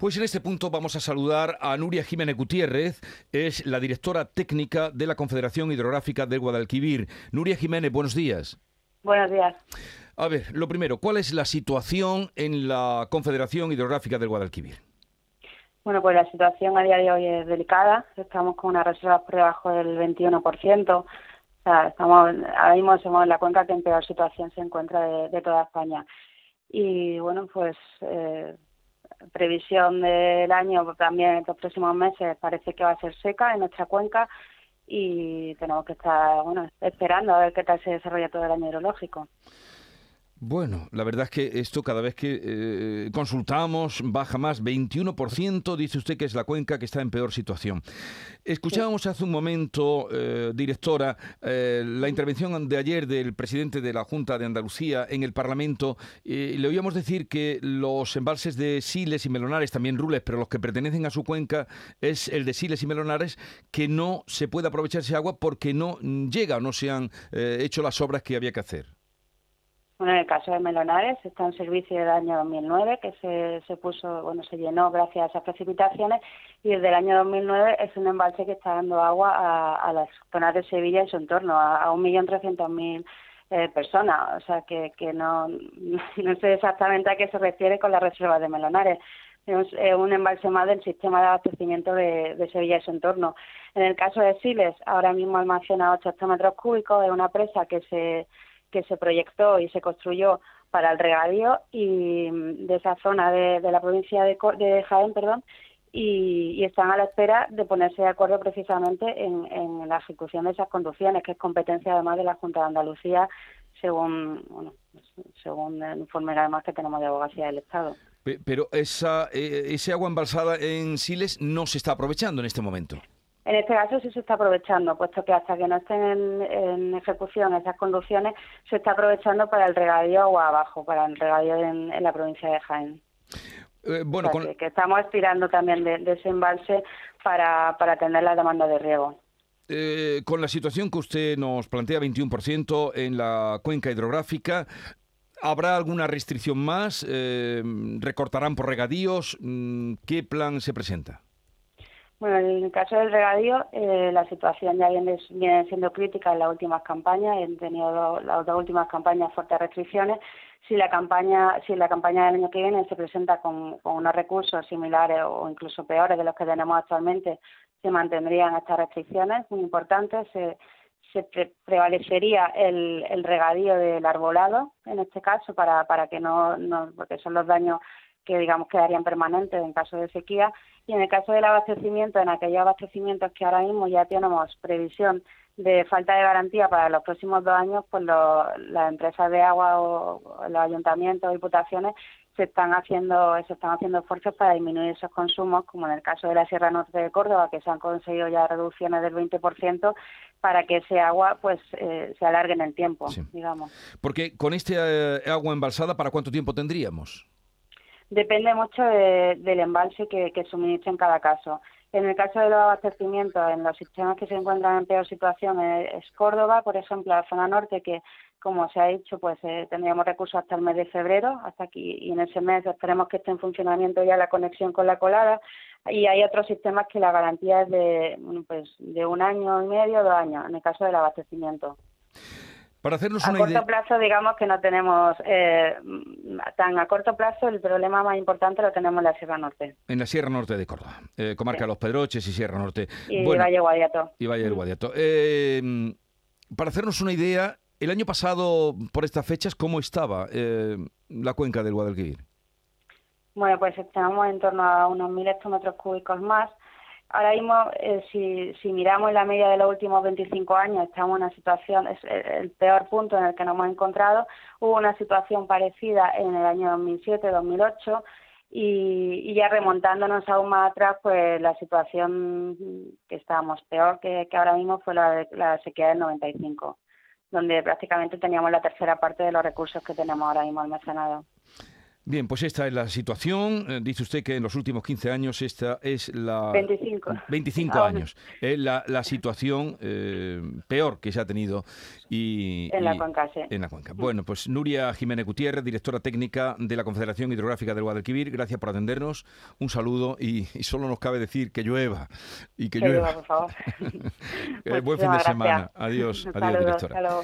Pues en este punto vamos a saludar a Nuria Jiménez Gutiérrez, es la directora técnica de la Confederación Hidrográfica del Guadalquivir. Nuria Jiménez, buenos días. Buenos días. A ver, lo primero, ¿cuál es la situación en la Confederación Hidrográfica del Guadalquivir? Bueno, pues la situación a día de hoy es delicada. Estamos con una reserva por debajo del 21%. O sea, estamos, ahora mismo somos la cuenca que en peor situación se encuentra de, toda España. Y bueno, pues eh, previsión del año también en los próximos meses parece que va a ser seca en nuestra cuenca y tenemos que estar bueno esperando a ver qué tal se desarrolla todo el año hidrológico. Bueno, la verdad es que esto cada vez que eh, consultamos baja más, 21%, dice usted que es la cuenca que está en peor situación. Escuchábamos hace un momento, eh, directora, eh, la intervención de ayer del presidente de la Junta de Andalucía en el Parlamento. le oíamos decir que los embalses de Siles y Melonares, también Rules, pero los que pertenecen a su cuenca, es el de Siles y Melonares, que no se puede aprovechar ese agua porque no llega, no se han hecho las obras que había que hacer. Bueno, en el caso de Melonares está en servicio del año 2009, que se, se puso, bueno, se llenó gracias a esas precipitaciones y desde el año 2009 es un embalse que está dando agua a, las zonas de Sevilla y su entorno, a, trescientos mil eh, personas. O sea, que, que no, no sé exactamente a qué se refiere con la reserva de Melonares. Es un embalse más del sistema de abastecimiento de, de, Sevilla y su entorno. En el caso de Siles, ahora mismo almacena 8 hectómetros cúbicos, es una presa que se que se proyectó y se construyó para el regadío y mm, de esa zona de, la provincia de, de, Jaén, perdón, y, están a la espera de ponerse de acuerdo precisamente en, la ejecución de esas conducciones, que es competencia además de la Junta de Andalucía, según bueno, según el informe además que tenemos de abogacía del Estado. Pero esa, eh, ese agua embalsada en Siles no se está aprovechando en este momento. En este caso sí se está aprovechando, puesto que hasta que no estén en, ejecución esas conducciones, se está aprovechando para el regadío agua abajo, para el regadío en, la provincia de Jaén. Eh, bueno, que, estamos estirando también de, ese embalse para, para atender la demanda de riego. Eh, con la situación que usted nos plantea, 21% en la cuenca hidrográfica, ¿habrá alguna restricción más? Eh, ¿Recortarán por regadíos? Mm, ¿Qué plan se presenta? Bueno, en el caso del regadío, eh, la situación ya viene, siendo crítica en las últimas campañas. Han tenido las dos últimas campañas fuertes restricciones. Si la campaña, si la campaña del año que viene se presenta con, unos recursos similares o incluso peores de los que tenemos actualmente, se mantendrían estas restricciones muy importantes. Se, se prevalecería el, el regadío del arbolado, en este caso, para, para que no, no, porque son los daños que digamos quedarían permanentes en caso de sequía y en el caso del abastecimiento, en aquellos abastecimientos que ahora mismo ya tenemos previsión de falta de garantía para los próximos dos años, pues las empresas de agua o, los ayuntamientos o diputaciones se están haciendo se están haciendo esfuerzos para disminuir esos consumos, como en el caso de la Sierra Norte de Córdoba, que se han conseguido ya reducciones del 20% para que ese agua pues eh, se alargue en el tiempo, digamos. Porque con este eh, agua embalsada, ¿para cuánto tiempo tendríamos? Depende mucho del embalse que, que suministre en cada caso. En el caso de los abastecimientos, en los sistemas que se encuentran en peor situación es, Córdoba, por ejemplo, la zona norte, que como se ha dicho, pues eh, tendríamos recursos hasta el mes de febrero, hasta aquí, y en ese mes esperemos que esté en funcionamiento ya la conexión con la colada. Y hay otros sistemas que la garantía es de, pues, de un año y medio, dos años, en el caso del abastecimiento. Para hacernos a corto plazo, digamos que no tenemos eh, tan a corto plazo, el problema más importante lo tenemos en la Sierra Norte. En la Sierra Norte de Córdoba, eh, comarca Los Pedroches y Sierra Norte. Y Valle Guadiato. Y Valle del Guadiato. Eh, para hacernos una idea, el año pasado, por estas fechas, ¿cómo estaba la cuenca del Guadalquivir? Bueno, pues estamos en torno a unos mil hectómetros cúbicos más ahora mismo, eh, si, si miramos la media de los últimos 25 años, estamos en una situación, es el peor punto en el que nos hemos encontrado. Hubo una situación parecida en el año 2007-2008 y, y, ya remontándonos aún más atrás, pues la situación que estábamos peor que, ahora mismo fue la, la sequía del 95, donde prácticamente teníamos la tercera parte de los recursos que tenemos ahora mismo almacenados. Bien, pues esta es la situación. Eh, dice usted que en los últimos 15 años esta es la... 25. 25 años. Es la, la situación eh, peor que se ha tenido. Y, en la cuenca, sí. En la cuenca. Bueno, pues Nuria Jiménez Gutiérrez, directora técnica de la Confederación Hidrográfica del Guadalquivir, gracias por atendernos. Un saludo y, solo nos cabe decir que llueva. Y que, llueva. por favor. buen fin de semana. Adiós, adiós, directora.